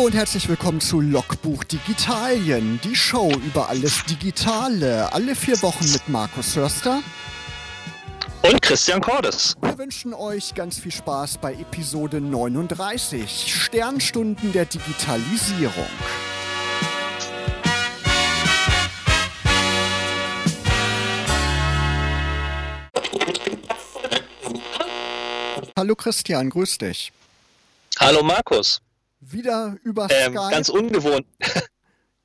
Hallo und herzlich willkommen zu Logbuch Digitalien, die Show über alles Digitale. Alle vier Wochen mit Markus Hörster. Und Christian Cordes. Wir wünschen euch ganz viel Spaß bei Episode 39, Sternstunden der Digitalisierung. Hallo Christian, grüß dich. Hallo Markus. Wieder über Ähm, Skype. ganz ungewohnt.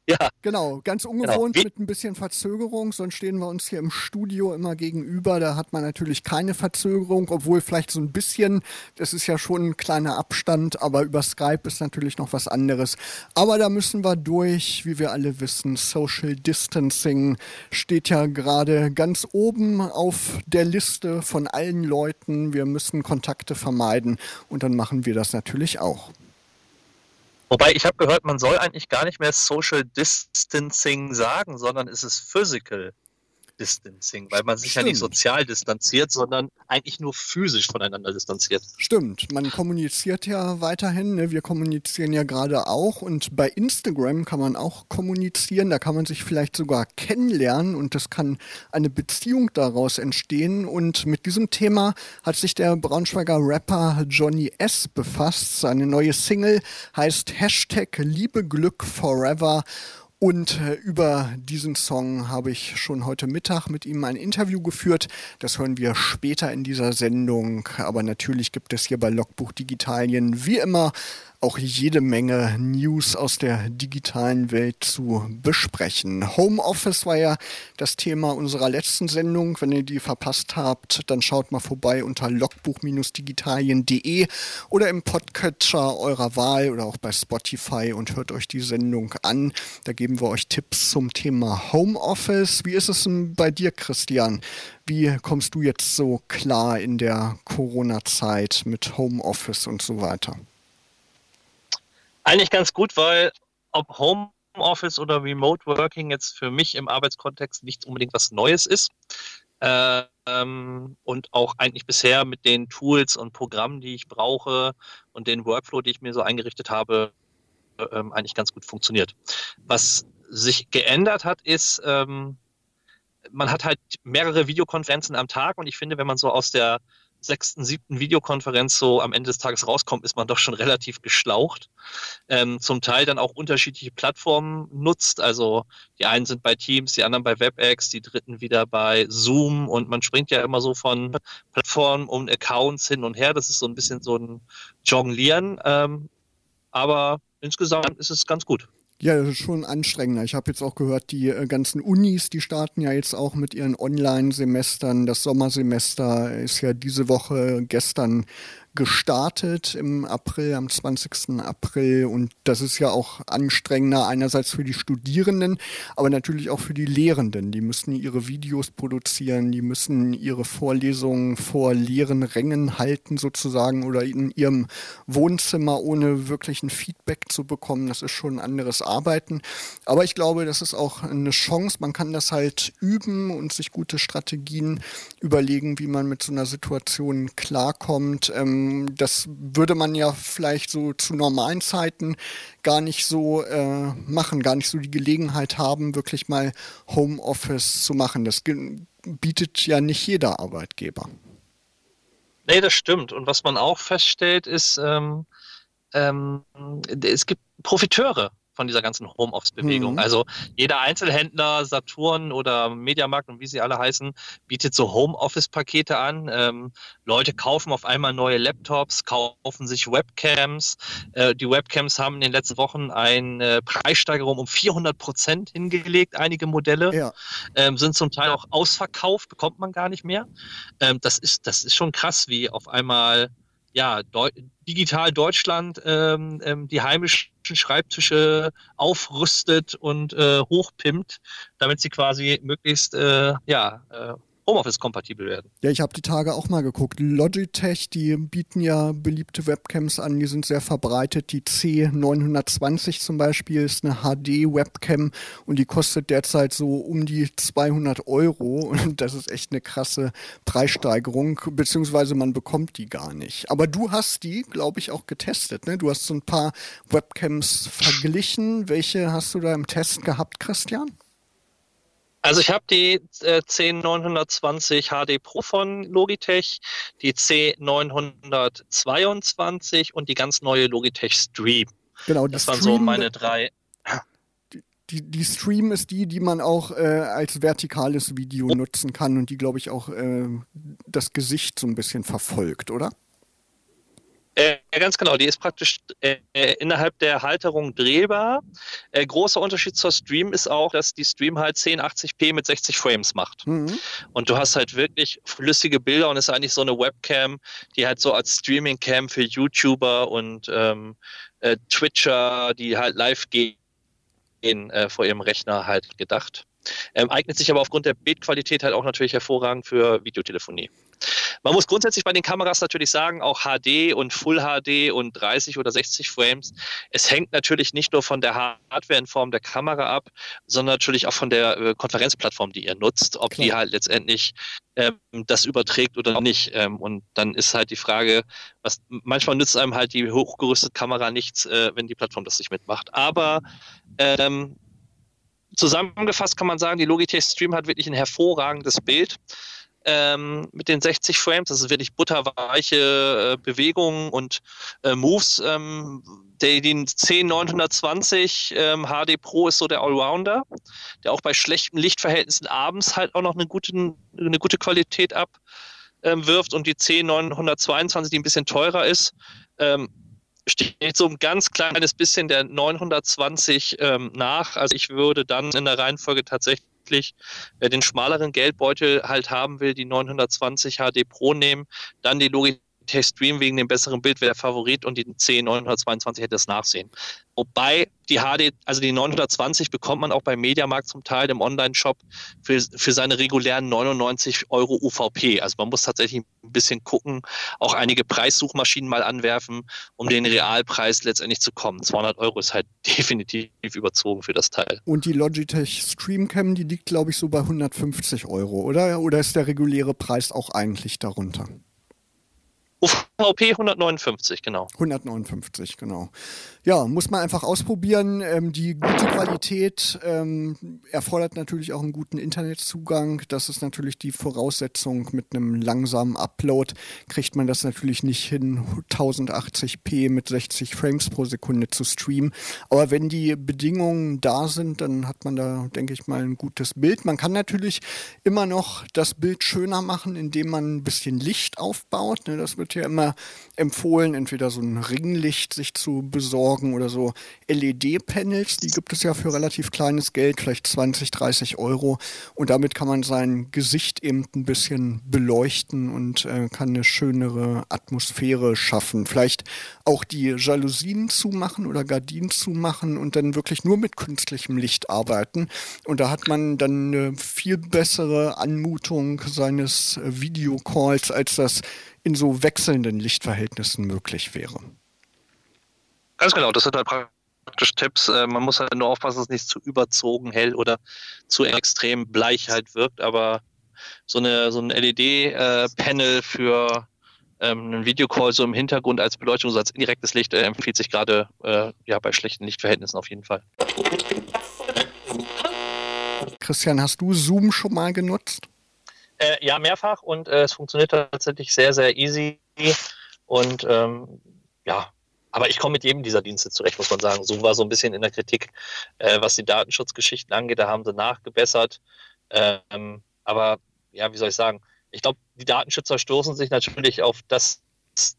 ja, Genau, ganz ungewohnt Wie- mit ein bisschen Verzögerung, sonst stehen wir uns hier im Studio immer gegenüber. Da hat man natürlich keine Verzögerung, obwohl vielleicht so ein bisschen, das ist ja schon ein kleiner Abstand, aber über Skype ist natürlich noch was anderes. Aber da müssen wir durch, wie wir alle wissen. Social Distancing steht ja gerade ganz oben auf der Liste von allen Leuten. Wir müssen Kontakte vermeiden und dann machen wir das natürlich auch. Wobei ich habe gehört, man soll eigentlich gar nicht mehr Social Distancing sagen, sondern es ist Physical Distancing, weil man sich ja nicht Stimmt. sozial distanziert, sondern eigentlich nur physisch voneinander distanziert. Stimmt, man kommuniziert ja weiterhin. Ne? Wir kommunizieren ja gerade auch und bei Instagram kann man auch kommunizieren. Da kann man sich vielleicht sogar kennenlernen und es kann eine Beziehung daraus entstehen. Und mit diesem Thema hat sich der Braunschweiger Rapper Johnny S. befasst. Seine neue Single heißt Hashtag Liebe Glück Forever. Und äh, über diesen Song habe ich schon heute Mittag mit ihm ein Interview geführt. Das hören wir später in dieser Sendung. Aber natürlich gibt es hier bei Logbuch Digitalien wie immer auch jede Menge News aus der digitalen Welt zu besprechen. Homeoffice war ja das Thema unserer letzten Sendung. Wenn ihr die verpasst habt, dann schaut mal vorbei unter logbuch-digitalien.de oder im Podcatcher eurer Wahl oder auch bei Spotify und hört euch die Sendung an. Da geben wir euch Tipps zum Thema Homeoffice. Wie ist es denn bei dir, Christian? Wie kommst du jetzt so klar in der Corona-Zeit mit Homeoffice und so weiter? Eigentlich ganz gut, weil ob Homeoffice oder Remote Working jetzt für mich im Arbeitskontext nicht unbedingt was Neues ist. Äh, ähm, und auch eigentlich bisher mit den Tools und Programmen, die ich brauche und den Workflow, die ich mir so eingerichtet habe, äh, ähm, eigentlich ganz gut funktioniert. Was sich geändert hat, ist, ähm, man hat halt mehrere Videokonferenzen am Tag und ich finde, wenn man so aus der sechsten, siebten Videokonferenz so am Ende des Tages rauskommt, ist man doch schon relativ geschlaucht. Ähm, zum Teil dann auch unterschiedliche Plattformen nutzt. Also die einen sind bei Teams, die anderen bei WebEx, die dritten wieder bei Zoom und man springt ja immer so von Plattformen und Accounts hin und her. Das ist so ein bisschen so ein Jonglieren. Ähm, aber insgesamt ist es ganz gut. Ja, das ist schon anstrengender. Ich habe jetzt auch gehört, die äh, ganzen Unis, die starten ja jetzt auch mit ihren Online-Semestern. Das Sommersemester ist ja diese Woche gestern gestartet im April, am 20. April. Und das ist ja auch anstrengender einerseits für die Studierenden, aber natürlich auch für die Lehrenden. Die müssen ihre Videos produzieren, die müssen ihre Vorlesungen vor leeren Rängen halten sozusagen oder in ihrem Wohnzimmer ohne wirklichen Feedback zu bekommen. Das ist schon ein anderes Arbeiten. Aber ich glaube, das ist auch eine Chance. Man kann das halt üben und sich gute Strategien überlegen, wie man mit so einer Situation klarkommt. Ähm, das würde man ja vielleicht so zu normalen Zeiten gar nicht so äh, machen, gar nicht so die Gelegenheit haben, wirklich mal Homeoffice zu machen. Das bietet ja nicht jeder Arbeitgeber. Nee, das stimmt. Und was man auch feststellt, ist, ähm, ähm, es gibt Profiteure von dieser ganzen Homeoffice-Bewegung. Mhm. Also jeder Einzelhändler, Saturn oder Mediamarkt und wie sie alle heißen, bietet so Homeoffice-Pakete an. Ähm, Leute kaufen auf einmal neue Laptops, kaufen sich Webcams. Äh, die Webcams haben in den letzten Wochen eine Preissteigerung um 400 Prozent hingelegt, einige Modelle Ja, ähm, sind zum Teil auch ausverkauft, bekommt man gar nicht mehr. Ähm, das, ist, das ist schon krass, wie auf einmal ja, Deu digital Deutschland ähm, ähm, die heimischen Schreibtische aufrüstet und äh, hochpimpt, damit sie quasi möglichst äh, ja, äh, Homeoffice-kompatibel werden. Ja, ich habe die Tage auch mal geguckt. Logitech, die bieten ja beliebte Webcams an, die sind sehr verbreitet. Die C920 zum Beispiel ist eine HD-Webcam und die kostet derzeit so um die 200 Euro und das ist echt eine krasse Preissteigerung, beziehungsweise man bekommt die gar nicht. Aber du hast die, glaube ich, auch getestet. Ne? Du hast so ein paar Webcams verglichen. Welche hast du da im Test gehabt, Christian? Also ich habe die äh, C920 HD Pro von Logitech, die C922 und die ganz neue Logitech Stream. Genau, das waren so meine drei. Die, die Stream ist die, die man auch äh, als vertikales Video nutzen kann und die, glaube ich, auch äh, das Gesicht so ein bisschen verfolgt, oder? Äh, ganz genau, die ist praktisch äh, innerhalb der Halterung drehbar. Äh, großer Unterschied zur Stream ist auch, dass die Stream halt 1080p mit 60 Frames macht. Mhm. Und du hast halt wirklich flüssige Bilder und ist eigentlich so eine Webcam, die halt so als Streaming-Cam für YouTuber und ähm, äh, Twitcher, die halt live gehen, äh, vor ihrem Rechner halt gedacht. Ähm, eignet sich aber aufgrund der Bildqualität halt auch natürlich hervorragend für Videotelefonie. Man muss grundsätzlich bei den Kameras natürlich sagen, auch HD und Full HD und 30 oder 60 Frames. Es hängt natürlich nicht nur von der Hardware in Form der Kamera ab, sondern natürlich auch von der äh, Konferenzplattform, die ihr nutzt, ob Klar. die halt letztendlich ähm, das überträgt oder nicht. Ähm, und dann ist halt die Frage, was manchmal nützt einem halt die hochgerüstete Kamera nichts, äh, wenn die Plattform das nicht mitmacht. Aber ähm, zusammengefasst kann man sagen, die Logitech Stream hat wirklich ein hervorragendes Bild ähm, mit den 60 Frames. Das ist wirklich butterweiche äh, Bewegungen und äh, Moves. Ähm, der, den 10920 ähm, HD Pro ist so der Allrounder, der auch bei schlechten Lichtverhältnissen abends halt auch noch eine gute, eine gute Qualität abwirft. Ähm, und die 10922, die ein bisschen teurer ist, ähm, steht so ein ganz kleines bisschen der 920 ähm, nach. Also ich würde dann in der Reihenfolge tatsächlich wer den schmaleren Geldbeutel halt haben will, die 920 HD Pro nehmen, dann die Logitech Stream wegen dem besseren Bild wäre der Favorit und die C922 hätte es nachsehen. Wobei die HD, also die 920 bekommt man auch beim Mediamarkt zum Teil im Online-Shop für, für seine regulären 99 Euro UVP. Also man muss tatsächlich ein bisschen gucken, auch einige Preissuchmaschinen mal anwerfen, um den Realpreis letztendlich zu kommen. 200 Euro ist halt definitiv überzogen für das Teil. Und die Logitech Streamcam, die liegt glaube ich so bei 150 Euro, oder? Oder ist der reguläre Preis auch eigentlich darunter? of UVP 159, genau. 159, genau. Ja, muss man einfach ausprobieren. Ähm, die gute Qualität ähm, erfordert natürlich auch einen guten Internetzugang. Das ist natürlich die Voraussetzung. Mit einem langsamen Upload kriegt man das natürlich nicht hin, 1080p mit 60 Frames pro Sekunde zu streamen. Aber wenn die Bedingungen da sind, dann hat man da, denke ich mal, ein gutes Bild. Man kann natürlich immer noch das Bild schöner machen, indem man ein bisschen Licht aufbaut. Ne, das wird ja immer empfohlen, entweder so ein Ringlicht sich zu besorgen oder so LED-Panels. Die gibt es ja für relativ kleines Geld, vielleicht 20, 30 Euro. Und damit kann man sein Gesicht eben ein bisschen beleuchten und äh, kann eine schönere Atmosphäre schaffen. Vielleicht auch die Jalousien zumachen oder Gardinen zumachen und dann wirklich nur mit künstlichem Licht arbeiten. Und da hat man dann eine viel bessere Anmutung seines Videocalls, als das in so wechselnden Lichtverhältnissen möglich wäre. Ganz genau, das sind halt praktisch Tipps. Äh, man muss halt nur aufpassen, dass es nicht zu überzogen hell oder zu extrem bleich halt wirkt, aber so, eine, so ein LED-Panel für ähm, einen Videocall so im Hintergrund als Beleuchtung, so als indirektes Licht, äh, empfiehlt sich gerade äh, ja, bei schlechten Lichtverhältnissen auf jeden Fall. Christian, hast du Zoom schon mal genutzt? Äh, ja, mehrfach und äh, es funktioniert tatsächlich sehr, sehr easy. Und ähm, ja, aber ich komme mit jedem dieser Dienste zurecht, muss man sagen. So war so ein bisschen in der Kritik, äh, was die Datenschutzgeschichten angeht. Da haben sie nachgebessert. Ähm, aber ja, wie soll ich sagen? Ich glaube, die Datenschützer stoßen sich natürlich auf das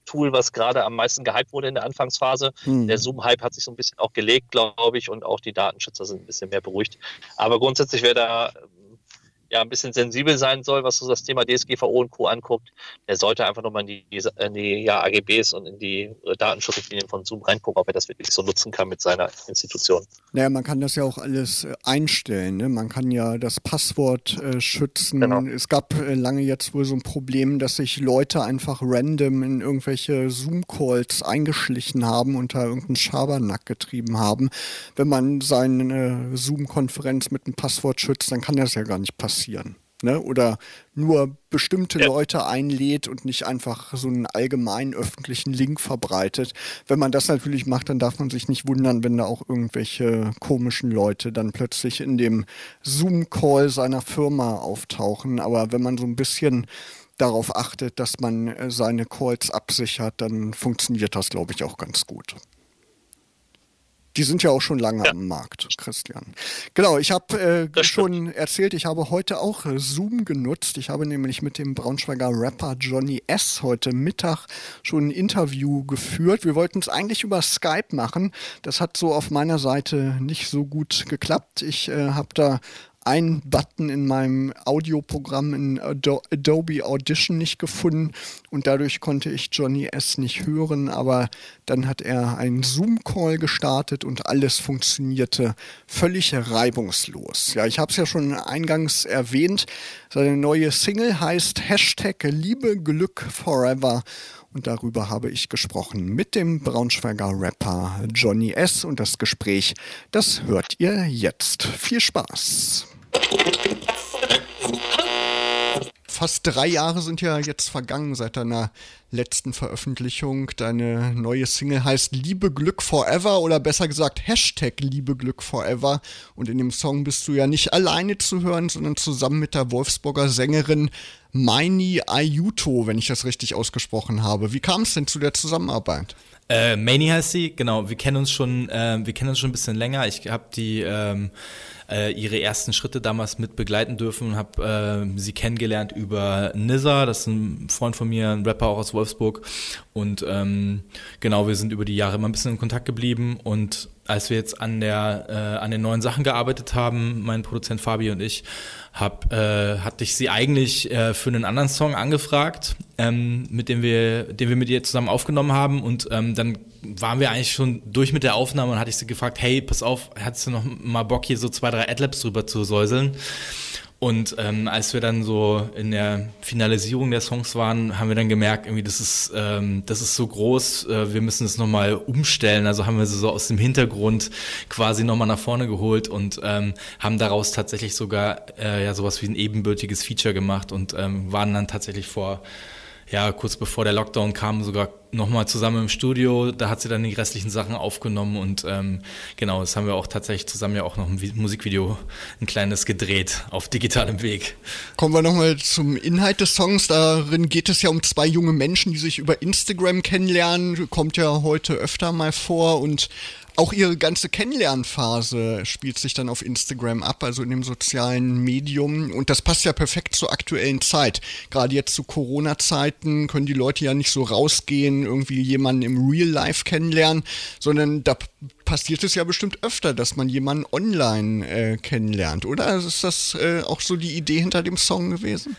Tool, was gerade am meisten gehypt wurde in der Anfangsphase. Hm. Der Zoom-Hype hat sich so ein bisschen auch gelegt, glaube ich, und auch die Datenschützer sind ein bisschen mehr beruhigt. Aber grundsätzlich, wer da ja ein bisschen sensibel sein soll, was so das Thema DSGVO und Co. anguckt, der sollte einfach nochmal in die, in die ja, AGBs und in die Datenschutzrichtlinien von Zoom reingucken, ob er das wirklich so nutzen kann mit seiner Institution. Naja, man kann das ja auch alles äh, einstellen. Ne? Man kann ja das Passwort äh, schützen. Genau. Es gab äh, lange jetzt wohl so ein Problem, dass sich Leute einfach random in irgendwelche Zoom-Calls eingeschlichen haben und da irgendeinen Schabernack getrieben haben. Wenn man seine äh, Zoom-Konferenz mit einem Passwort schützt, dann kann das ja gar nicht passieren passieren. Ne? Oder nur bestimmte ja. Leute einlädt und nicht einfach so einen allgemeinen öffentlichen Link verbreitet. Wenn man das natürlich macht, dann darf man sich nicht wundern, wenn da auch irgendwelche komischen Leute dann plötzlich in dem Zoom-Call seiner Firma auftauchen. Aber wenn man so ein bisschen darauf achtet, dass man äh, seine Calls absichert, dann funktioniert das, glaube ich, auch ganz gut. Die sind ja auch schon lange ja. am Markt, Christian. Genau, ich habe äh, schon erzählt, ich habe heute auch äh, Zoom genutzt. Ich habe nämlich mit dem Braunschweiger Rapper Johnny S. heute Mittag schon ein Interview geführt. Wir wollten es eigentlich über Skype machen. Das hat so auf meiner Seite nicht so gut geklappt. Ich äh, habe da einen Button in meinem Audioprogramm in Adobe Audition nicht gefunden und dadurch konnte ich Johnny S. nicht hören, aber dann hat er einen Zoom-Call gestartet und alles funktionierte völlig reibungslos. Ja, ich habe es ja schon eingangs erwähnt, seine neue Single heißt Hashtag Liebe Glück Forever und darüber habe ich gesprochen mit dem Braunschweiger Rapper Johnny S. Und das Gespräch, das hört ihr jetzt. Viel Spaß! Fast drei Jahre sind ja jetzt vergangen seit deiner letzten Veröffentlichung. Deine neue Single heißt Liebe Glück Forever oder besser gesagt Hashtag Liebe Glück Forever. Und in dem Song bist du ja nicht alleine zu hören, sondern zusammen mit der Wolfsburger Sängerin Maini Ayuto, wenn ich das richtig ausgesprochen habe. Wie kam es denn zu der Zusammenarbeit? Äh, Maini heißt sie, genau. Wir kennen uns schon, äh, wir kennen uns schon ein bisschen länger. Ich habe die ähm, äh, ihre ersten Schritte damals mit begleiten dürfen und habe äh, sie kennengelernt über Nizza, das ist ein Freund von mir, ein Rapper auch aus Wolfsburg. Und ähm, genau, wir sind über die Jahre immer ein bisschen in Kontakt geblieben und als wir jetzt an der äh, an den neuen Sachen gearbeitet haben, mein Produzent Fabi und ich, hab, äh, hatte ich sie eigentlich äh, für einen anderen Song angefragt, ähm, mit dem wir, den wir mit ihr zusammen aufgenommen haben und ähm, dann waren wir eigentlich schon durch mit der Aufnahme und hatte ich sie gefragt, hey, pass auf, hattest du noch mal Bock hier so zwei, drei Adlibs drüber zu säuseln? Und ähm, als wir dann so in der Finalisierung der Songs waren, haben wir dann gemerkt, irgendwie, das ist, ähm, das ist so groß, äh, wir müssen es nochmal umstellen. Also haben wir sie so aus dem Hintergrund quasi nochmal nach vorne geholt und ähm, haben daraus tatsächlich sogar äh, ja sowas wie ein ebenbürtiges Feature gemacht und ähm, waren dann tatsächlich vor ja, kurz bevor der Lockdown kam, sogar nochmal zusammen im Studio. Da hat sie dann die restlichen Sachen aufgenommen und ähm, genau, das haben wir auch tatsächlich zusammen ja auch noch ein Musikvideo, ein kleines gedreht auf digitalem Weg. Kommen wir nochmal zum Inhalt des Songs. Darin geht es ja um zwei junge Menschen, die sich über Instagram kennenlernen. Kommt ja heute öfter mal vor und auch ihre ganze Kennenlernphase spielt sich dann auf Instagram ab, also in dem sozialen Medium. Und das passt ja perfekt zur aktuellen Zeit. Gerade jetzt zu Corona-Zeiten können die Leute ja nicht so rausgehen, irgendwie jemanden im Real Life kennenlernen, sondern da passiert es ja bestimmt öfter, dass man jemanden online äh, kennenlernt, oder? Ist das äh, auch so die Idee hinter dem Song gewesen?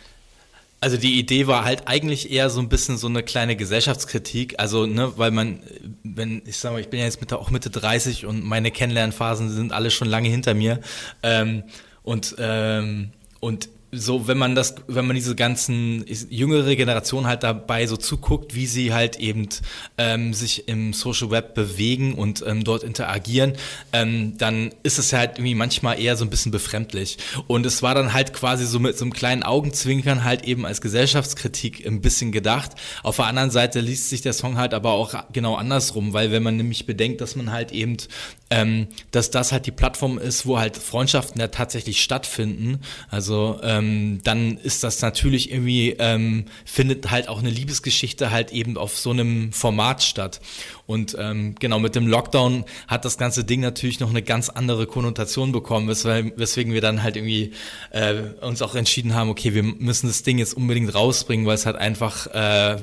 Also die Idee war halt eigentlich eher so ein bisschen so eine kleine Gesellschaftskritik. Also, ne, weil man, wenn, ich sag mal, ich bin ja jetzt Mitte, auch Mitte 30 und meine Kennenlernphasen sind alle schon lange hinter mir. Ähm, und, ähm, und so, wenn man das, wenn man diese ganzen jüngere Generation halt dabei so zuguckt, wie sie halt eben ähm, sich im Social Web bewegen und ähm, dort interagieren, ähm, dann ist es halt irgendwie manchmal eher so ein bisschen befremdlich. Und es war dann halt quasi so mit so einem kleinen Augenzwinkern halt eben als Gesellschaftskritik ein bisschen gedacht. Auf der anderen Seite liest sich der Song halt aber auch genau andersrum, weil wenn man nämlich bedenkt, dass man halt eben, ähm, dass das halt die Plattform ist, wo halt Freundschaften ja tatsächlich stattfinden, also ähm, ähm, dann ist das natürlich irgendwie, ähm, findet halt auch eine Liebesgeschichte halt eben auf so einem Format statt. Und ähm, genau, mit dem Lockdown hat das ganze Ding natürlich noch eine ganz andere Konnotation bekommen, weswegen, weswegen wir dann halt irgendwie äh, uns auch entschieden haben, okay, wir müssen das Ding jetzt unbedingt rausbringen, weil es halt einfach äh,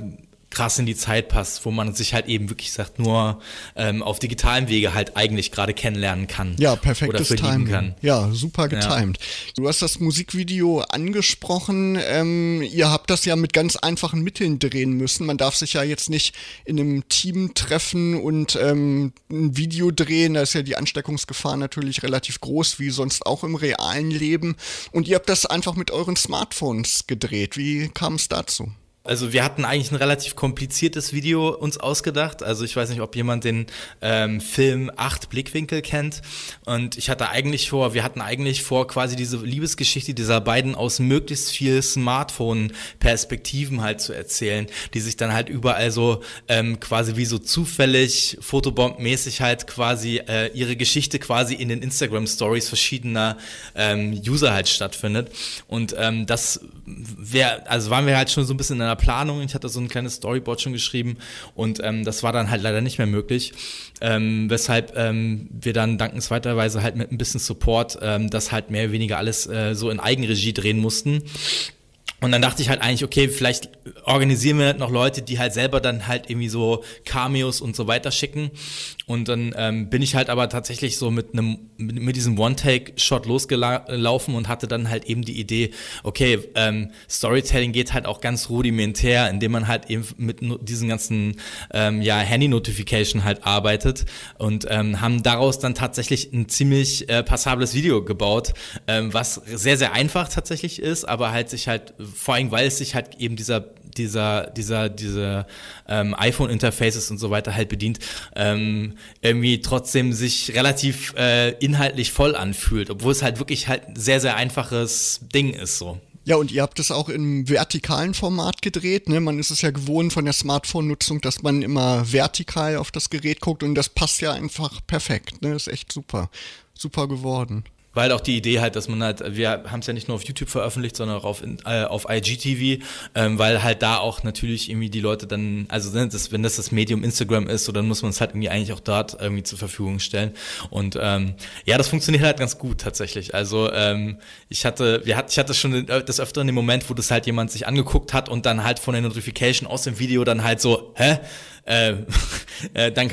krass in die Zeit passt, wo man sich halt eben wirklich sagt, nur ähm, auf digitalen Wege halt eigentlich gerade kennenlernen kann. Ja, perfektes Timing. Kann. Ja, super getimed. Ja. Du hast das Musikvideo angesprochen. Ähm, ihr habt das ja mit ganz einfachen Mitteln drehen müssen. Man darf sich ja jetzt nicht in einem Team treffen und ähm, ein Video drehen. Da ist ja die Ansteckungsgefahr natürlich relativ groß, wie sonst auch im realen Leben. Und ihr habt das einfach mit euren Smartphones gedreht. Wie kam es dazu? Also wir hatten eigentlich ein relativ kompliziertes Video uns ausgedacht. Also ich weiß nicht, ob jemand den ähm, Film Acht Blickwinkel kennt. Und ich hatte eigentlich vor, wir hatten eigentlich vor, quasi diese Liebesgeschichte dieser beiden aus möglichst viel Smartphone-Perspektiven halt zu erzählen, die sich dann halt überall so ähm, quasi wie so zufällig Fotobomb-mäßig halt quasi äh, ihre Geschichte quasi in den Instagram-Stories verschiedener ähm, User halt stattfindet. Und ähm, das wäre, also waren wir halt schon so ein bisschen in einer meiner Planung. Ich hatte so ein kleines Storyboard schon geschrieben und ähm, das war dann halt leider nicht mehr möglich. Ähm, weshalb ähm, wir dann dankenswerterweise halt mit ein bisschen Support ähm, das halt mehr oder weniger alles äh, so in Eigenregie drehen mussten. Und dann dachte ich halt eigentlich, okay, vielleicht organisieren wir noch Leute, die halt selber dann halt irgendwie so Cameos und so weiter schicken. Und dann ähm, bin ich halt aber tatsächlich so mit einem mit, mit diesem One-Take-Shot losgelaufen und hatte dann halt eben die Idee, okay, ähm, Storytelling geht halt auch ganz rudimentär, indem man halt eben mit diesen ganzen ähm, ja, Handy-Notification halt arbeitet und ähm, haben daraus dann tatsächlich ein ziemlich äh, passables Video gebaut, ähm, was sehr, sehr einfach tatsächlich ist, aber halt sich halt, vor allem weil es sich halt eben dieser dieser, dieser, diese ähm, iPhone-Interfaces und so weiter halt bedient, ähm, irgendwie trotzdem sich relativ äh, inhaltlich voll anfühlt, obwohl es halt wirklich halt ein sehr, sehr einfaches Ding ist so. Ja, und ihr habt es auch im vertikalen Format gedreht. Ne? Man ist es ja gewohnt von der Smartphone-Nutzung, dass man immer vertikal auf das Gerät guckt und das passt ja einfach perfekt. Ne? Ist echt super. Super geworden. Weil auch die Idee halt, dass man halt, wir haben es ja nicht nur auf YouTube veröffentlicht, sondern auch auf, äh, auf IGTV, ähm, weil halt da auch natürlich irgendwie die Leute dann, also ne, das, wenn das das Medium Instagram ist, so dann muss man es halt irgendwie eigentlich auch dort irgendwie zur Verfügung stellen. Und ähm, ja, das funktioniert halt ganz gut tatsächlich. Also ähm, ich hatte, wir hat, ich hatte schon das öfter in dem Moment, wo das halt jemand sich angeguckt hat und dann halt von der Notification aus dem Video dann halt so, hä? Äh, äh, dann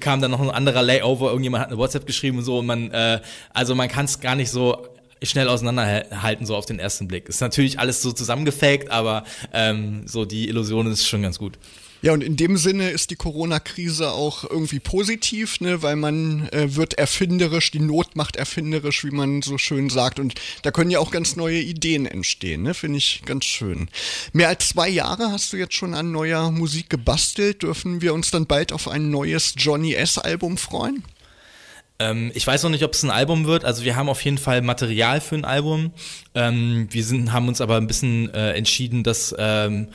kam dann noch ein anderer Layover, irgendjemand hat eine WhatsApp geschrieben und so und man, äh, also man kann es gar nicht so schnell auseinanderhalten, so auf den ersten Blick. Ist natürlich alles so zusammengefaked, aber ähm, so die Illusion ist schon ganz gut. Ja, und in dem Sinne ist die Corona-Krise auch irgendwie positiv, ne, weil man äh, wird erfinderisch, die Not macht erfinderisch, wie man so schön sagt. Und da können ja auch ganz neue Ideen entstehen, ne? Finde ich ganz schön. Mehr als zwei Jahre hast du jetzt schon an neuer Musik gebastelt. Dürfen wir uns dann bald auf ein neues Johnny S-Album freuen? Ähm, ich weiß noch nicht, ob es ein Album wird. Also wir haben auf jeden Fall Material für ein Album. Ähm, wir sind, haben uns aber ein bisschen äh, entschieden, dass ähm,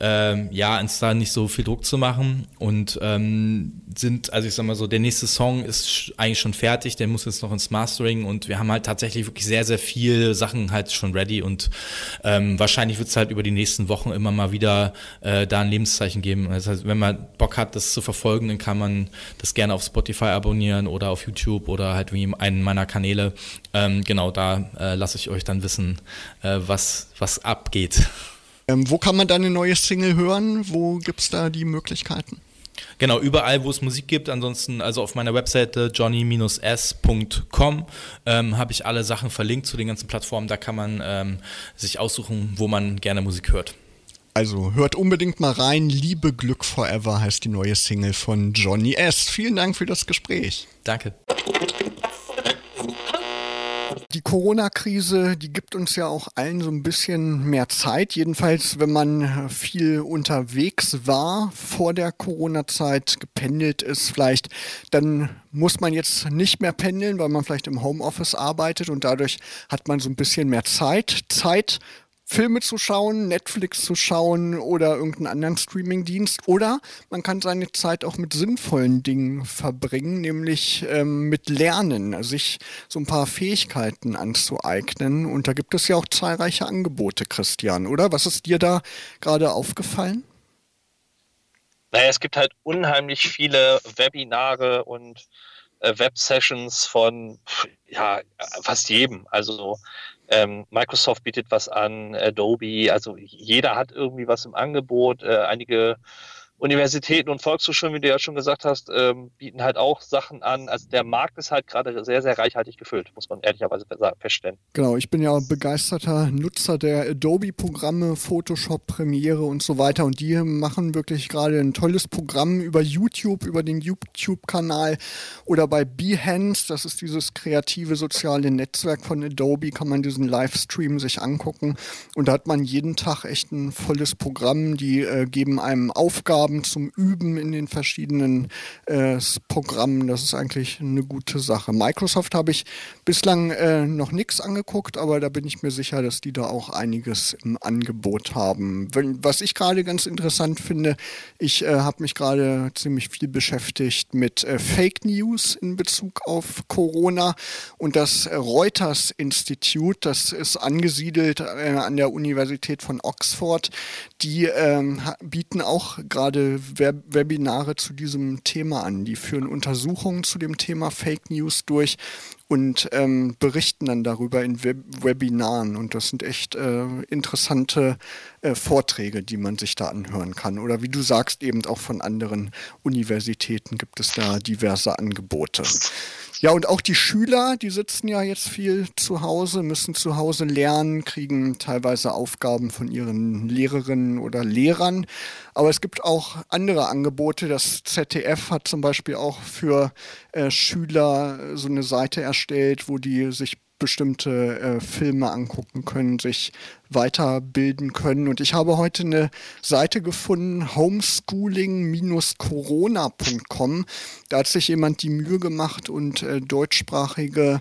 ähm, ja, uns da nicht so viel Druck zu machen und ähm, sind, also ich sag mal so, der nächste Song ist eigentlich schon fertig, der muss jetzt noch ins Mastering und wir haben halt tatsächlich wirklich sehr, sehr viele Sachen halt schon ready und ähm, wahrscheinlich wird es halt über die nächsten Wochen immer mal wieder äh, da ein Lebenszeichen geben. Das heißt, wenn man Bock hat, das zu verfolgen, dann kann man das gerne auf Spotify abonnieren oder auf YouTube oder halt wie einen meiner Kanäle. Ähm, genau, da äh, lasse ich euch dann wissen, äh, was, was abgeht. Ähm, wo kann man dann eine neue Single hören? Wo gibt es da die Möglichkeiten? Genau, überall, wo es Musik gibt. Ansonsten, also auf meiner Webseite johnny-s.com ähm, habe ich alle Sachen verlinkt zu den ganzen Plattformen. Da kann man ähm, sich aussuchen, wo man gerne Musik hört. Also hört unbedingt mal rein. Liebe Glück Forever heißt die neue Single von Johnny S. Vielen Dank für das Gespräch. Danke. Die Corona-Krise, die gibt uns ja auch allen so ein bisschen mehr Zeit. Jedenfalls, wenn man viel unterwegs war vor der Corona-Zeit, gependelt ist vielleicht, dann muss man jetzt nicht mehr pendeln, weil man vielleicht im Homeoffice arbeitet und dadurch hat man so ein bisschen mehr Zeit. Zeit Filme zu schauen, Netflix zu schauen oder irgendeinen anderen Streamingdienst. Oder man kann seine Zeit auch mit sinnvollen Dingen verbringen, nämlich ähm, mit Lernen, sich so ein paar Fähigkeiten anzueignen. Und da gibt es ja auch zahlreiche Angebote, Christian, oder? Was ist dir da gerade aufgefallen? Naja, es gibt halt unheimlich viele Webinare und äh, Web-Sessions von ja, fast jedem. Also ähm, Microsoft bietet was an, Adobe, also jeder hat irgendwie was im Angebot. Äh, einige Universitäten und Volkshochschulen, wie du ja schon gesagt hast, ähm, bieten halt auch Sachen an. Also der Markt ist halt gerade sehr, sehr reichhaltig gefüllt, muss man ehrlicherweise feststellen. Genau, ich bin ja begeisterter Nutzer der Adobe-Programme, Photoshop, Premiere und so weiter. Und die machen wirklich gerade ein tolles Programm über YouTube, über den YouTube-Kanal oder bei Behance. Das ist dieses kreative soziale Netzwerk von Adobe, kann man diesen Livestream sich angucken. Und da hat man jeden Tag echt ein volles Programm. Die äh, geben einem Aufgaben haben zum Üben in den verschiedenen äh, Programmen. Das ist eigentlich eine gute Sache. Microsoft habe ich bislang äh, noch nichts angeguckt, aber da bin ich mir sicher, dass die da auch einiges im Angebot haben. Wenn, was ich gerade ganz interessant finde, ich äh, habe mich gerade ziemlich viel beschäftigt mit äh, Fake News in Bezug auf Corona und das Reuters Institut, das ist angesiedelt äh, an der Universität von Oxford. Die ähm, bieten auch gerade gerade Web Webinare zu diesem Thema an. Die führen Untersuchungen zu dem Thema Fake News durch und ähm, berichten dann darüber in Web Webinaren. Und das sind echt äh, interessante äh, Vorträge, die man sich da anhören kann. Oder wie du sagst, eben auch von anderen Universitäten gibt es da diverse Angebote. Ja, und auch die Schüler, die sitzen ja jetzt viel zu Hause, müssen zu Hause lernen, kriegen teilweise Aufgaben von ihren Lehrerinnen oder Lehrern. Aber es gibt auch andere Angebote. Das ZDF hat zum Beispiel auch für äh, Schüler so eine Seite erstellt, wo die sich bestimmte äh, Filme angucken können, sich weiterbilden können. Und ich habe heute eine Seite gefunden, homeschooling-corona.com. Da hat sich jemand die Mühe gemacht und äh, deutschsprachige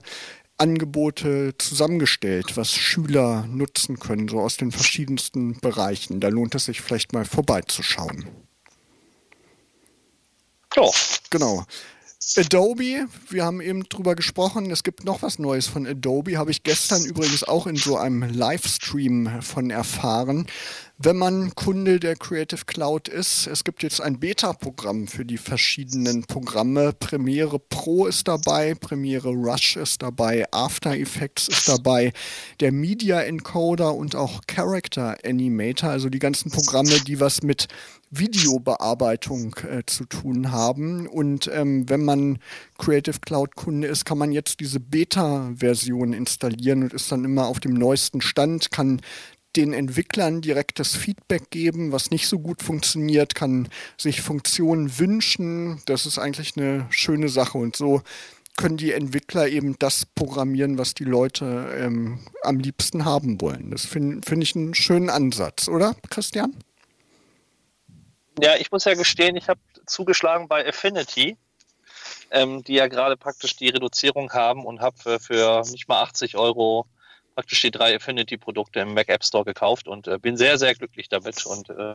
Angebote zusammengestellt, was Schüler nutzen können, so aus den verschiedensten Bereichen. Da lohnt es sich vielleicht mal vorbeizuschauen. Ja. Genau. Adobe, wir haben eben drüber gesprochen, es gibt noch was Neues von Adobe, habe ich gestern übrigens auch in so einem Livestream von erfahren. Wenn man Kunde der Creative Cloud ist, es gibt jetzt ein Beta-Programm für die verschiedenen Programme. Premiere Pro ist dabei, Premiere Rush ist dabei, After Effects ist dabei, der Media Encoder und auch Character Animator, also die ganzen Programme, die was mit Videobearbeitung äh, zu tun haben. Und ähm, wenn man Creative Cloud Kunde ist, kann man jetzt diese Beta-Version installieren und ist dann immer auf dem neuesten Stand, kann den Entwicklern direktes Feedback geben, was nicht so gut funktioniert, kann sich Funktionen wünschen. Das ist eigentlich eine schöne Sache und so können die Entwickler eben das programmieren, was die Leute ähm, am liebsten haben wollen. Das finde find ich einen schönen Ansatz, oder Christian? Ja, ich muss ja gestehen, ich habe zugeschlagen bei Affinity, ähm, die ja gerade praktisch die Reduzierung haben und habe für, für nicht mal 80 Euro praktisch die drei Affinity-Produkte im Mac App Store gekauft und äh, bin sehr, sehr glücklich damit. Und, äh,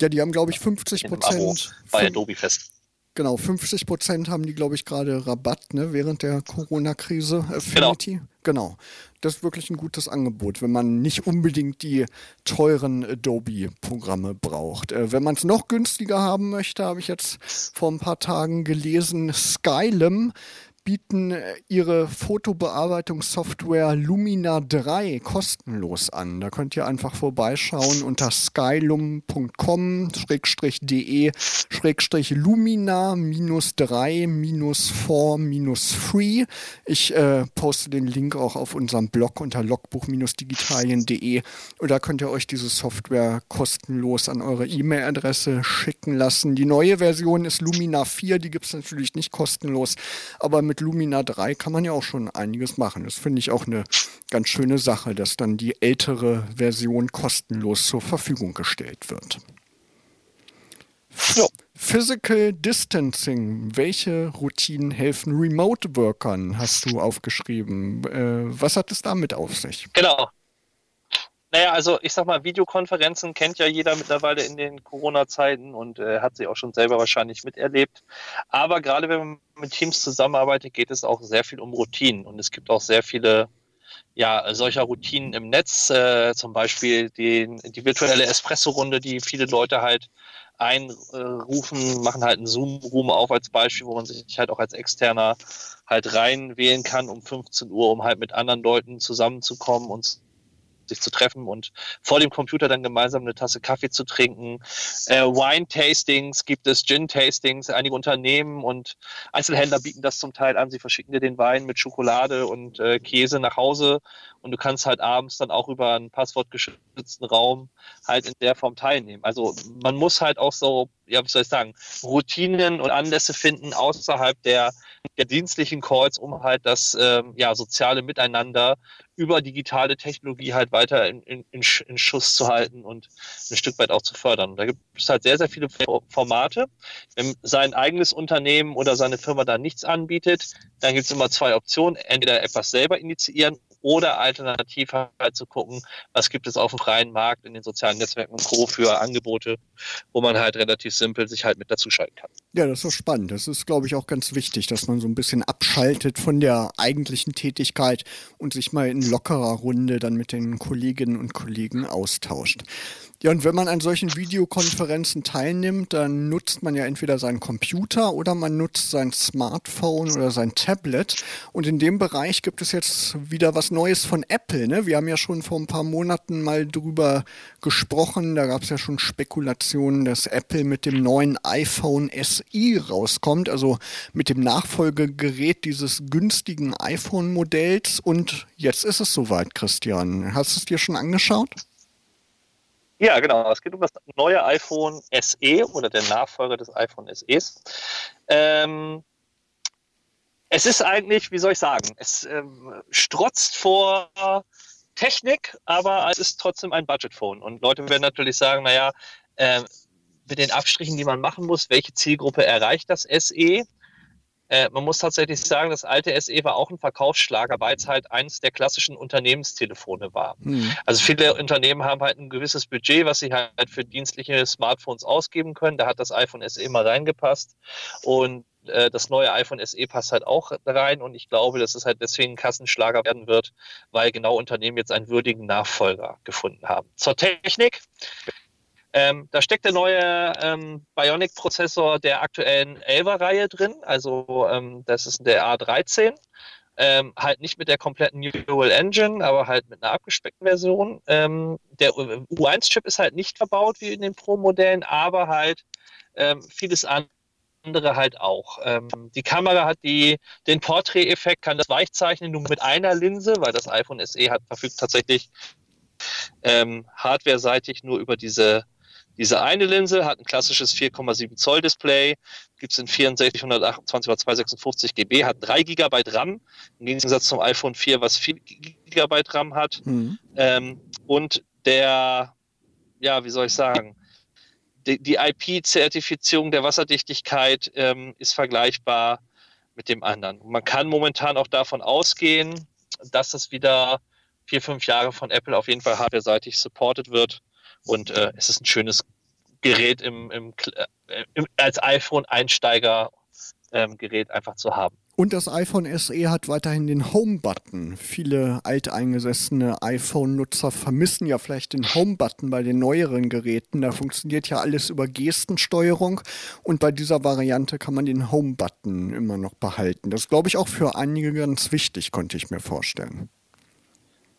ja, die haben, glaube ich, 50 Prozent. Bei Adobe fest. Genau, 50 Prozent haben die, glaube ich, gerade Rabatt ne, während der Corona-Krise. Affinity. Genau. genau. Das ist wirklich ein gutes Angebot, wenn man nicht unbedingt die teuren Adobe-Programme braucht. Äh, wenn man es noch günstiger haben möchte, habe ich jetzt vor ein paar Tagen gelesen, Skylum bieten äh, ihre Fotobearbeitungssoftware Lumina 3 kostenlos an. Da könnt ihr einfach vorbeischauen unter skylum.com-de Lumina-3-4-free. Ich äh, poste den Link auch auf unserem Blog unter logbuch-digitalien.de und da könnt ihr euch diese Software kostenlos an eure E-Mail-Adresse schicken lassen. Die neue Version ist Lumina 4, die gibt es natürlich nicht kostenlos, aber mit mit Lumina 3 kann man ja auch schon einiges machen. Das finde ich auch eine ganz schöne Sache, dass dann die ältere Version kostenlos zur Verfügung gestellt wird. Ja. Physical Distancing. Welche Routinen helfen Remote-Workern, hast du aufgeschrieben. Äh, was hat es damit auf sich? Genau. Naja, also ich sag mal, Videokonferenzen kennt ja jeder mittlerweile in den Corona-Zeiten und äh, hat sie auch schon selber wahrscheinlich miterlebt. Aber gerade wenn man mit Teams zusammenarbeitet, geht es auch sehr viel um Routinen und es gibt auch sehr viele ja, solcher Routinen im Netz, äh, zum Beispiel die, die virtuelle Espresso-Runde, die viele Leute halt einrufen, machen halt einen Zoom-Room auf als Beispiel, wo man sich halt auch als Externer halt rein wählen kann um 15 Uhr, um halt mit anderen Leuten zusammenzukommen und sich zu treffen und vor dem Computer dann gemeinsam eine Tasse Kaffee zu trinken. Äh, Wine-Tastings gibt es, Gin-Tastings. Einige Unternehmen und Einzelhändler bieten das zum Teil an. Sie verschicken dir den Wein mit Schokolade und äh, Käse nach Hause und du kannst halt abends dann auch über einen passwortgeschützten Raum halt in der Form teilnehmen. Also man muss halt auch so, ja, wie soll ich sagen, Routinen und Anlässe finden außerhalb der, der dienstlichen Calls, um halt das ähm, ja, soziale Miteinander über digitale Technologie halt weiter in, in, in, Schuss zu halten und ein Stück weit auch zu fördern. Da gibt es halt sehr, sehr viele Formate. Wenn sein eigenes Unternehmen oder seine Firma da nichts anbietet, dann gibt es immer zwei Optionen. Entweder etwas selber initiieren oder alternativ halt zu gucken, was gibt es auf dem freien Markt in den sozialen Netzwerken und Co. für Angebote, wo man halt relativ simpel sich halt mit dazu schalten kann. Ja, das ist spannend. Das ist, glaube ich, auch ganz wichtig, dass man so ein bisschen abschaltet von der eigentlichen Tätigkeit und sich mal in lockerer Runde dann mit den Kolleginnen und Kollegen austauscht. Ja, und wenn man an solchen Videokonferenzen teilnimmt, dann nutzt man ja entweder seinen Computer oder man nutzt sein Smartphone oder sein Tablet. Und in dem Bereich gibt es jetzt wieder was Neues von Apple. Ne? Wir haben ja schon vor ein paar Monaten mal drüber gesprochen. Da gab es ja schon Spekulationen, dass Apple mit dem neuen iPhone SE rauskommt, also mit dem Nachfolgegerät dieses günstigen iPhone-Modells. Und jetzt ist es soweit, Christian. Hast du es dir schon angeschaut? Ja, genau. Es geht um das neue iPhone SE oder der Nachfolger des iPhone SEs. Ähm, es ist eigentlich, wie soll ich sagen, es ähm, strotzt vor Technik, aber es ist trotzdem ein Budgetphone. Und Leute werden natürlich sagen, naja, äh, mit den Abstrichen, die man machen muss, welche Zielgruppe erreicht das SE? Äh, man muss tatsächlich sagen, das alte SE war auch ein Verkaufsschlager, weil es halt eines der klassischen Unternehmenstelefone war. Mhm. Also viele Unternehmen haben halt ein gewisses Budget, was sie halt für dienstliche Smartphones ausgeben können. Da hat das iPhone SE mal reingepasst. Und äh, das neue iPhone SE passt halt auch rein und ich glaube, dass es halt deswegen ein Kassenschlager werden wird, weil genau Unternehmen jetzt einen würdigen Nachfolger gefunden haben. Zur Technik. Ähm, da steckt der neue ähm, Bionic-Prozessor der aktuellen 11er-Reihe drin, also ähm, das ist der A13. Ähm, halt nicht mit der kompletten Neural Engine, aber halt mit einer abgespeckten Version. Ähm, der U1-Chip ist halt nicht verbaut wie in den Pro-Modellen, aber halt ähm, vieles andere halt auch. Die Kamera hat die, den Portrait-Effekt, kann das weichzeichnen nur mit einer Linse, weil das iPhone SE hat verfügt tatsächlich ähm, hardware-seitig nur über diese diese eine Linse hat ein klassisches 4,7 Zoll Display, gibt es in 64, 128 oder 256 GB, hat 3 GB RAM, im Gegensatz zum iPhone 4, was 4 GB RAM hat. Mhm. Ähm, und der, ja, wie soll ich sagen, die, die IP-Zertifizierung der Wasserdichtigkeit ähm, ist vergleichbar mit dem anderen. Man kann momentan auch davon ausgehen, dass es wieder vier, fünf Jahre von Apple auf jeden Fall hardware-seitig supported wird. Und äh, es ist ein schönes Gerät im, im, äh, im als iPhone-Einsteiger-Gerät ähm, einfach zu haben. Und das iPhone SE hat weiterhin den Home-Button. Viele alteingesessene iPhone-Nutzer vermissen ja vielleicht den Home-Button bei den neueren Geräten. Da funktioniert ja alles über Gestensteuerung und bei dieser Variante kann man den Home-Button immer noch behalten. Das glaube ich auch für einige ganz wichtig, konnte ich mir vorstellen.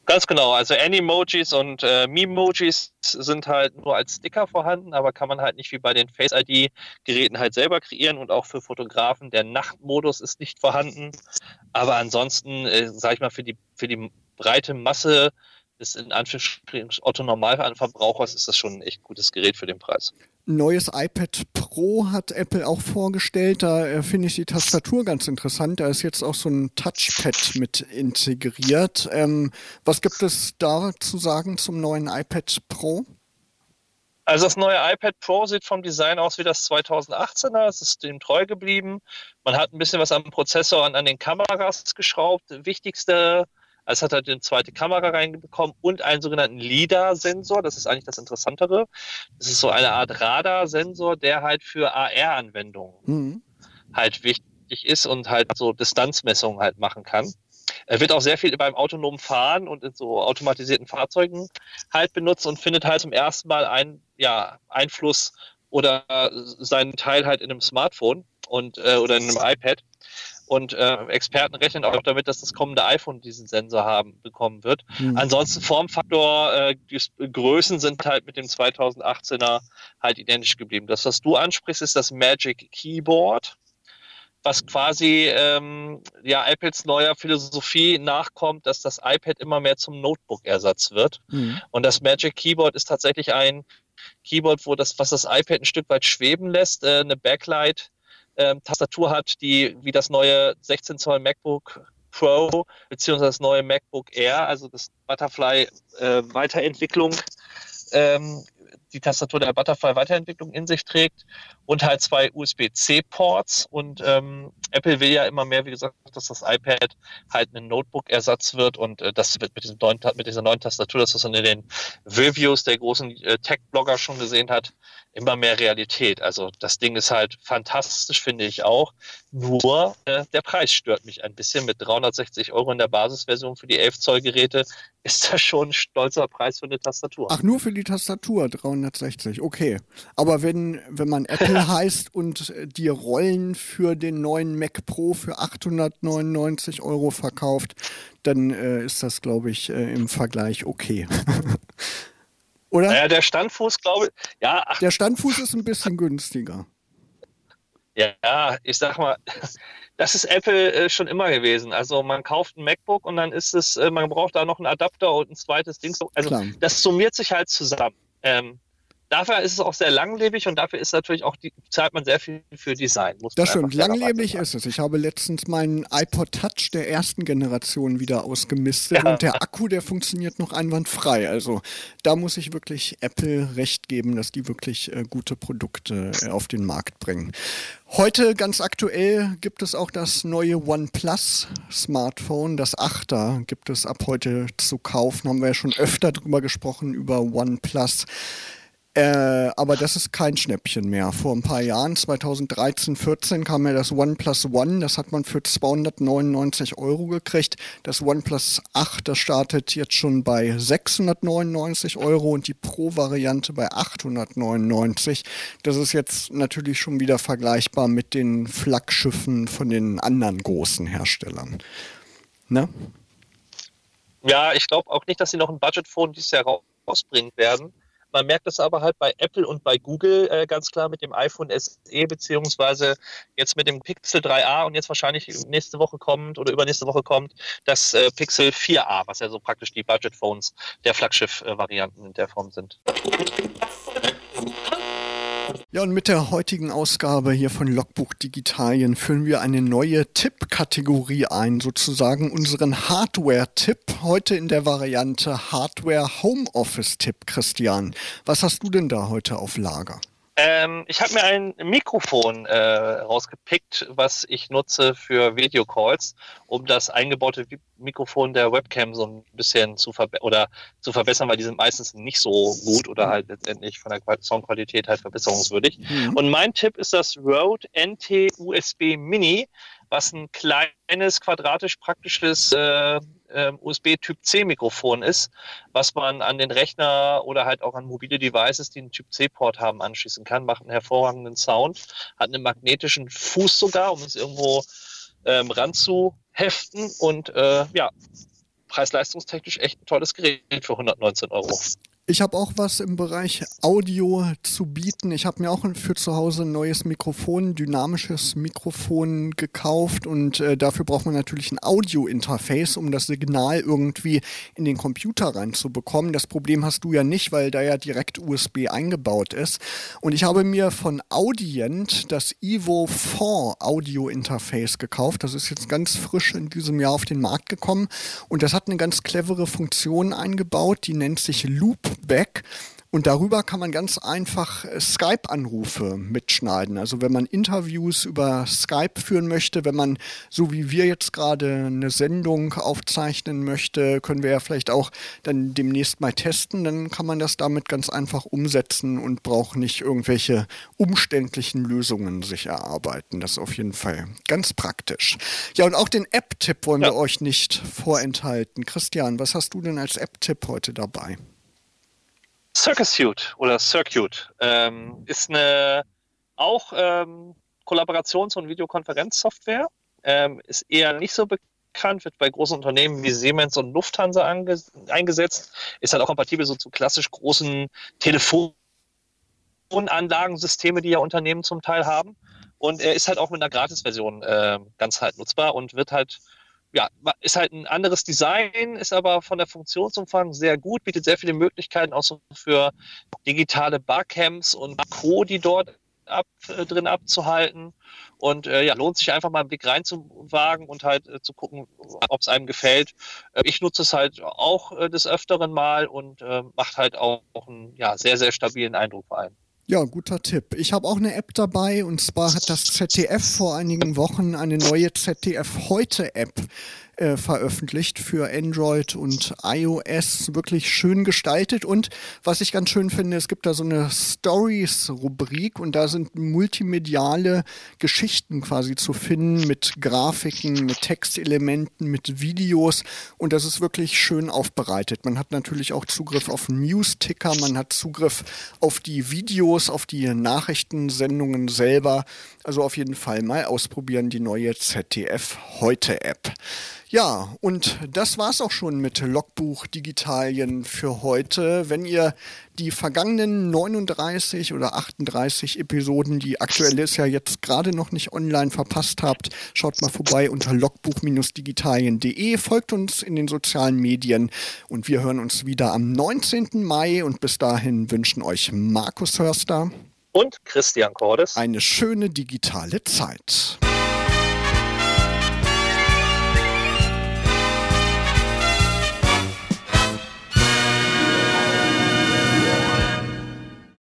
Ganz genau, also Animojis und äh, Memojis sind halt nur als Sticker vorhanden, aber kann man halt nicht wie bei den Face-ID-Geräten halt selber kreieren und auch für Fotografen der Nachtmodus ist nicht vorhanden. Aber ansonsten, äh, sag ich mal, für die, für die breite Masse des in Anführungsstrichen Otto Normalverbrauchers ist das schon ein echt gutes Gerät für den Preis neues iPad Pro hat Apple auch vorgestellt. Da äh, finde ich die Tastatur ganz interessant. Da ist jetzt auch so ein Touchpad mit integriert. Ähm, was gibt es da zu sagen zum neuen iPad Pro? Also das neue iPad Pro sieht vom Design aus wie das 2018er. Es ist dem treu geblieben. Man hat ein bisschen was am Prozessor und an den Kameras geschraubt. Wichtigste es hat halt eine zweite Kamera reinbekommen und einen sogenannten LIDAR-Sensor. Das ist eigentlich das Interessantere. Das ist so eine Art Radarsensor, der halt für AR-Anwendungen mhm. halt wichtig ist und halt so Distanzmessungen halt machen kann. Er wird auch sehr viel beim autonomen Fahren und in so automatisierten Fahrzeugen halt benutzt und findet halt zum ersten Mal ein, ja, Einfluss oder seinen Teil halt in einem Smartphone und äh, oder in einem iPad. Und äh, Experten rechnen auch damit, dass das kommende iPhone diesen Sensor haben bekommen wird. Mhm. Ansonsten Formfaktor, äh, die Größen sind halt mit dem 2018er halt identisch geblieben. Das, was du ansprichst, ist das Magic Keyboard was quasi ähm, ja Apples neuer Philosophie nachkommt, dass das iPad immer mehr zum Notebook-Ersatz wird. Mhm. Und das Magic Keyboard ist tatsächlich ein Keyboard, wo das, was das iPad ein Stück weit schweben lässt, äh, eine Backlight ähm, Tastatur hat, die wie das neue 16 Zoll MacBook Pro beziehungsweise das neue MacBook Air, also das Butterfly äh, Weiterentwicklung ähm, die Tastatur der Butterfly-Weiterentwicklung in sich trägt und halt zwei USB-C-Ports. Und ähm, Apple will ja immer mehr, wie gesagt, dass das iPad halt ein Notebook-Ersatz wird und äh, das wird mit, neuen, mit dieser neuen Tastatur, das was man in den Reviews der großen äh, Tech-Blogger schon gesehen hat, immer mehr Realität. Also das Ding ist halt fantastisch, finde ich auch. Nur äh, der Preis stört mich ein bisschen. Mit 360 Euro in der Basisversion für die 11 Zoll Geräte ist das schon ein stolzer Preis für eine Tastatur. Ach, nur für die Tastatur 360, okay. Aber wenn, wenn man Apple heißt und die Rollen für den neuen Mac Pro für 899 Euro verkauft, dann äh, ist das, glaube ich, äh, im Vergleich okay. Oder? Naja, der Standfuß, glaube ich. Ja, ach. Der Standfuß ist ein bisschen günstiger. Ja, ich sag mal, das ist Apple äh, schon immer gewesen. Also man kauft ein MacBook und dann ist es, äh, man braucht da noch einen Adapter und ein zweites Ding. Also Klar. das summiert sich halt zusammen. Ähm, dafür ist es auch sehr langlebig und dafür ist natürlich auch die, zahlt man sehr viel für Design. das stimmt, langlebig ist es. Ich habe letztens meinen iPod Touch der ersten Generation wieder ausgemistet ja. und der Akku, der funktioniert noch einwandfrei. Also da muss ich wirklich Apple recht geben, dass die wirklich äh, gute Produkte äh, auf den Markt bringen. Heute ganz aktuell gibt es auch das neue OnePlus Smartphone, das 8er gibt es ab heute zu kaufen. Haben wir ja schon öfter drüber gesprochen über OnePlus. Äh, aber das ist kein Schnäppchen mehr. Vor ein paar Jahren, 2013, 14, kam ja das OnePlus One. Das hat man für 299 Euro gekriegt. Das OnePlus 8, das startet jetzt schon bei 699 Euro und die Pro-Variante bei 899. Das ist jetzt natürlich schon wieder vergleichbar mit den Flaggschiffen von den anderen großen Herstellern. Ne? Ja, ich glaube auch nicht, dass sie noch ein Budgetphone dieses Jahr rausbringen werden. Man merkt es aber halt bei Apple und bei Google äh, ganz klar mit dem iPhone SE beziehungsweise jetzt mit dem Pixel 3a und jetzt wahrscheinlich nächste Woche kommt oder übernächste Woche kommt das äh, Pixel 4a, was ja so praktisch die Budget-Phones der Flaggschiff-Varianten in der Form sind. Ja, und mit der heutigen Ausgabe hier von Logbuch Digitalien führen wir eine neue Tipp-Kategorie ein, sozusagen unseren Hardware-Tipp. Heute in der Variante Hardware Homeoffice-Tipp, Christian. Was hast du denn da heute auf Lager? Ähm, ich habe mir ein Mikrofon äh, rausgepickt, was ich nutze für Videocalls, um das eingebaute Mikrofon der Webcam so ein bisschen zu, verbe oder zu verbessern, weil die sind meistens nicht so gut oder halt letztendlich von der Soundqualität halt verbesserungswürdig. Mhm. Und mein Tipp ist das Rode NT USB Mini, was ein kleines, quadratisch praktisches äh, äh, USB-Typ-C-Mikrofon ist, was man an den Rechner oder halt auch an mobile Devices, die einen Typ-C-Port haben, anschließen kann, macht einen hervorragenden Sound, hat einen magnetischen Fuß sogar, um es irgendwo ähm, ranzuheften und äh, ja, preis-leistungstechnisch echt ein tolles Gerät für 119 Euro. Ich habe auch was im Bereich Audio zu bieten. Ich habe mir auch für zu Hause ein neues Mikrofon, dynamisches Mikrofon gekauft und äh, dafür braucht man natürlich ein Audio-Interface, um das Signal irgendwie in den Computer reinzubekommen. Das Problem hast du ja nicht, weil da ja direkt USB eingebaut ist. Und ich habe mir von Audient das Evo 4 Audio-Interface gekauft. Das ist jetzt ganz frisch in diesem Jahr auf den Markt gekommen und das hat eine ganz clevere Funktion eingebaut, die nennt sich Loop Back. Und darüber kann man ganz einfach äh, Skype-Anrufe mitschneiden. Also wenn man Interviews über Skype führen möchte, wenn man, so wie wir jetzt gerade, eine Sendung aufzeichnen möchte, können wir ja vielleicht auch dann demnächst mal testen. Dann kann man das damit ganz einfach umsetzen und braucht nicht irgendwelche umständlichen Lösungen sich erarbeiten. Das ist auf jeden Fall ganz praktisch. Ja, und auch den App-Tipp wollen ja. wir euch nicht vorenthalten. Christian, was hast du denn als App-Tipp heute dabei? Circus Suite oder Circuit ähm, ist eine auch ähm, Kollaborations- und Videokonferenzsoftware. Ähm, ist eher nicht so bekannt, wird bei großen Unternehmen wie Siemens und Lufthansa eingesetzt. Ist halt auch kompatibel so zu klassisch großen Telefonanlagensysteme, die ja Unternehmen zum Teil haben. Und er ist halt auch mit einer Gratisversion äh, ganz halt nutzbar und wird halt ja, ist halt ein anderes Design, ist aber von der Funktionsumfang sehr gut, bietet sehr viele Möglichkeiten auch so für digitale Barcamps und Co., die dort ab, äh, drin abzuhalten. Und äh, ja, lohnt sich einfach mal einen Blick reinzuwagen und halt äh, zu gucken, ob es einem gefällt. Äh, ich nutze es halt auch äh, des Öfteren mal und äh, macht halt auch, auch einen ja, sehr, sehr stabilen Eindruck vor allem. Ja, guter Tipp. Ich habe auch eine App dabei und zwar hat das ZDF vor einigen Wochen eine neue ZDF Heute App äh, veröffentlicht für Android und iOS. Wirklich schön gestaltet. Und was ich ganz schön finde, es gibt da so eine Stories-Rubrik und da sind multimediale Geschichten quasi zu finden mit Grafiken, mit Textelementen, mit Videos. Und das ist wirklich schön aufbereitet. Man hat natürlich auch Zugriff auf News-Ticker, man hat Zugriff auf die Videos, auf die Nachrichtensendungen selber. Also auf jeden Fall mal ausprobieren die neue ZDF Heute App. Ja, und das war's auch schon mit Logbuch Digitalien für heute. Wenn ihr die vergangenen 39 oder 38 Episoden, die aktuell ist ja jetzt gerade noch nicht online verpasst habt, schaut mal vorbei unter logbuch-digitalien.de, folgt uns in den sozialen Medien und wir hören uns wieder am 19. Mai und bis dahin wünschen euch Markus Hörster und Christian Cordes eine schöne digitale Zeit.